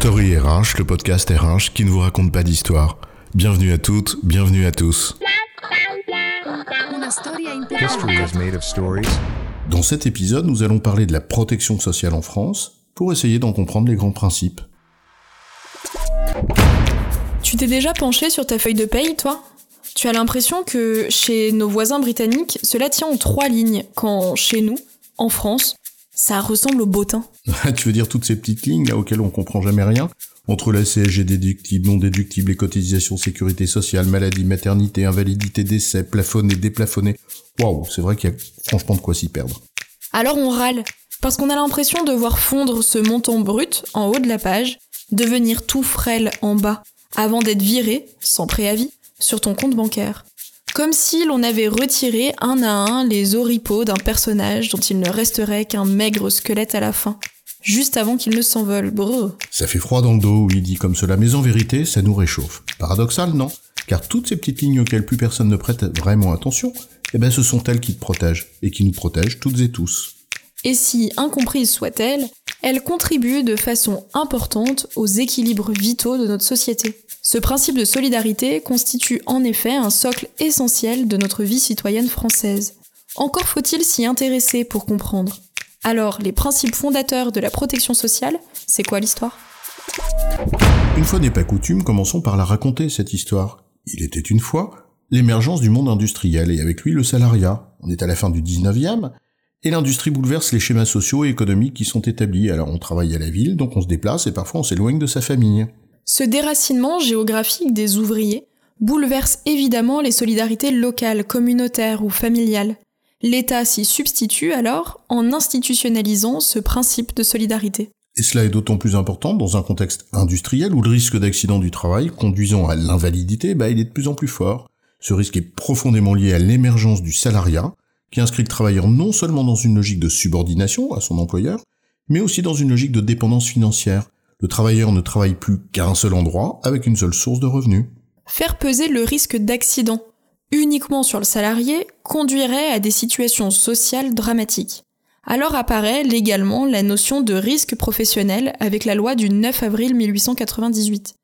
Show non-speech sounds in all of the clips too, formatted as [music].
Story RH, le podcast RH qui ne vous raconte pas d'histoire. Bienvenue à toutes, bienvenue à tous. Dans cet épisode, nous allons parler de la protection sociale en France pour essayer d'en comprendre les grands principes. Tu t'es déjà penché sur ta feuille de paye, toi? Tu as l'impression que chez nos voisins britanniques, cela tient en trois lignes, quand chez nous, en France, ça ressemble au bottin. [laughs] tu veux dire toutes ces petites lignes auxquelles on comprend jamais rien? Entre la CSG déductible, non déductible, les cotisations sécurité sociale, maladie, maternité, invalidité, décès, plafonné, déplafonné. Waouh, c'est vrai qu'il y a franchement de quoi s'y perdre. Alors on râle, parce qu'on a l'impression de voir fondre ce montant brut en haut de la page, devenir tout frêle en bas, avant d'être viré, sans préavis, sur ton compte bancaire. Comme si l'on avait retiré un à un les oripeaux d'un personnage dont il ne resterait qu'un maigre squelette à la fin, juste avant qu'il ne s'envole. Ça fait froid dans le dos, oui, dit comme cela, mais en vérité, ça nous réchauffe. Paradoxal, non? Car toutes ces petites lignes auxquelles plus personne ne prête vraiment attention, eh ben ce sont elles qui te protègent, et qui nous protègent toutes et tous. Et si incomprises soient-elles, elles contribuent de façon importante aux équilibres vitaux de notre société. Ce principe de solidarité constitue en effet un socle essentiel de notre vie citoyenne française. Encore faut-il s'y intéresser pour comprendre. Alors, les principes fondateurs de la protection sociale, c'est quoi l'histoire? Une fois n'est pas coutume, commençons par la raconter, cette histoire. Il était une fois l'émergence du monde industriel et avec lui le salariat. On est à la fin du 19e et l'industrie bouleverse les schémas sociaux et économiques qui sont établis. Alors on travaille à la ville, donc on se déplace et parfois on s'éloigne de sa famille. Ce déracinement géographique des ouvriers bouleverse évidemment les solidarités locales, communautaires ou familiales. L'État s'y substitue alors en institutionnalisant ce principe de solidarité. Et cela est d'autant plus important dans un contexte industriel où le risque d'accident du travail conduisant à l'invalidité, bah, il est de plus en plus fort. Ce risque est profondément lié à l'émergence du salariat, qui inscrit le travailleur non seulement dans une logique de subordination à son employeur, mais aussi dans une logique de dépendance financière, le travailleur ne travaille plus qu'à un seul endroit avec une seule source de revenus. Faire peser le risque d'accident uniquement sur le salarié conduirait à des situations sociales dramatiques. Alors apparaît légalement la notion de risque professionnel avec la loi du 9 avril 1898,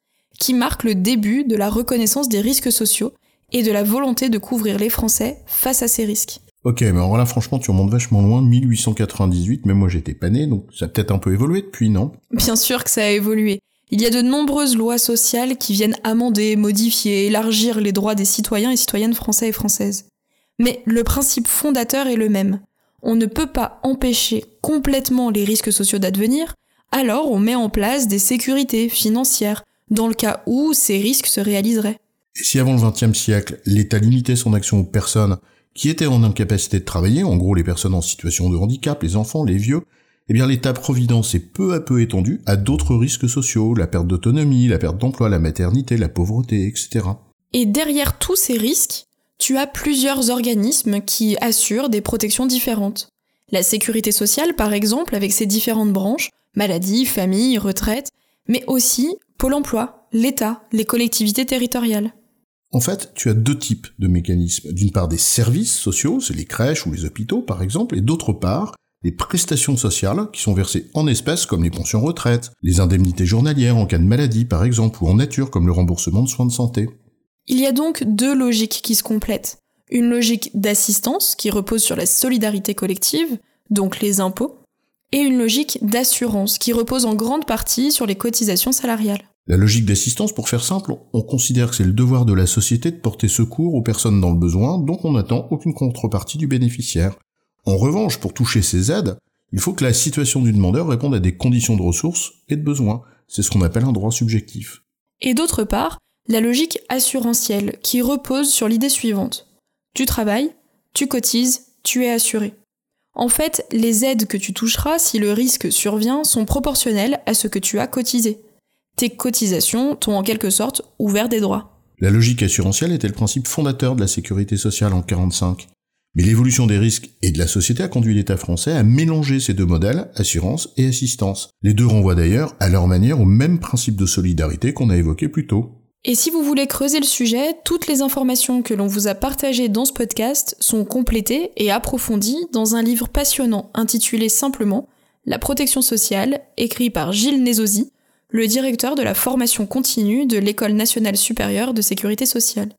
qui marque le début de la reconnaissance des risques sociaux et de la volonté de couvrir les Français face à ces risques. Ok, mais alors là, franchement, tu remontes vachement loin, 1898, mais moi j'étais pas né, donc ça a peut-être un peu évolué depuis, non? Bien sûr que ça a évolué. Il y a de nombreuses lois sociales qui viennent amender, modifier, élargir les droits des citoyens et citoyennes français et françaises. Mais le principe fondateur est le même. On ne peut pas empêcher complètement les risques sociaux d'advenir, alors on met en place des sécurités financières, dans le cas où ces risques se réaliseraient. Et si avant le XXe siècle, l'État limitait son action aux personnes qui étaient en incapacité de travailler, en gros les personnes en situation de handicap, les enfants, les vieux, eh bien l'État-providence est peu à peu étendu à d'autres risques sociaux, la perte d'autonomie, la perte d'emploi, la maternité, la pauvreté, etc. Et derrière tous ces risques, tu as plusieurs organismes qui assurent des protections différentes. La sécurité sociale, par exemple, avec ses différentes branches, maladie, famille, retraite, mais aussi Pôle emploi, l'État, les collectivités territoriales. En fait, tu as deux types de mécanismes. D'une part, des services sociaux, c'est les crèches ou les hôpitaux par exemple, et d'autre part, les prestations sociales qui sont versées en espèces comme les pensions retraite, les indemnités journalières en cas de maladie par exemple, ou en nature comme le remboursement de soins de santé. Il y a donc deux logiques qui se complètent. Une logique d'assistance qui repose sur la solidarité collective, donc les impôts, et une logique d'assurance qui repose en grande partie sur les cotisations salariales. La logique d'assistance, pour faire simple, on considère que c'est le devoir de la société de porter secours aux personnes dans le besoin, donc on n'attend aucune contrepartie du bénéficiaire. En revanche, pour toucher ces aides, il faut que la situation du demandeur réponde à des conditions de ressources et de besoins. C'est ce qu'on appelle un droit subjectif. Et d'autre part, la logique assurantielle, qui repose sur l'idée suivante. Tu travailles, tu cotises, tu es assuré. En fait, les aides que tu toucheras si le risque survient sont proportionnelles à ce que tu as cotisé tes cotisations t'ont en quelque sorte ouvert des droits. La logique assurantielle était le principe fondateur de la sécurité sociale en 45. Mais l'évolution des risques et de la société a conduit l'État français à mélanger ces deux modèles, assurance et assistance. Les deux renvoient d'ailleurs, à leur manière, au même principe de solidarité qu'on a évoqué plus tôt. Et si vous voulez creuser le sujet, toutes les informations que l'on vous a partagées dans ce podcast sont complétées et approfondies dans un livre passionnant intitulé simplement La protection sociale, écrit par Gilles Nézosi, le directeur de la formation continue de l'École nationale supérieure de sécurité sociale,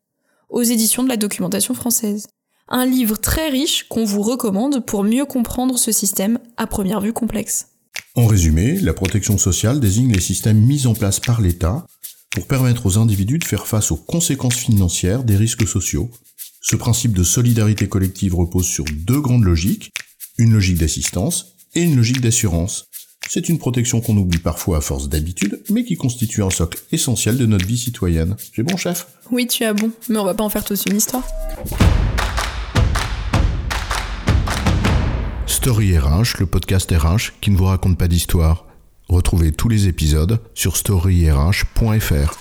aux éditions de la documentation française. Un livre très riche qu'on vous recommande pour mieux comprendre ce système à première vue complexe. En résumé, la protection sociale désigne les systèmes mis en place par l'État pour permettre aux individus de faire face aux conséquences financières des risques sociaux. Ce principe de solidarité collective repose sur deux grandes logiques, une logique d'assistance et une logique d'assurance. C'est une protection qu'on oublie parfois à force d'habitude, mais qui constitue un socle essentiel de notre vie citoyenne. J'ai bon, chef? Oui, tu as bon, mais on va pas en faire tous une histoire. Story RH, le podcast RH qui ne vous raconte pas d'histoire. Retrouvez tous les épisodes sur storyrh.fr.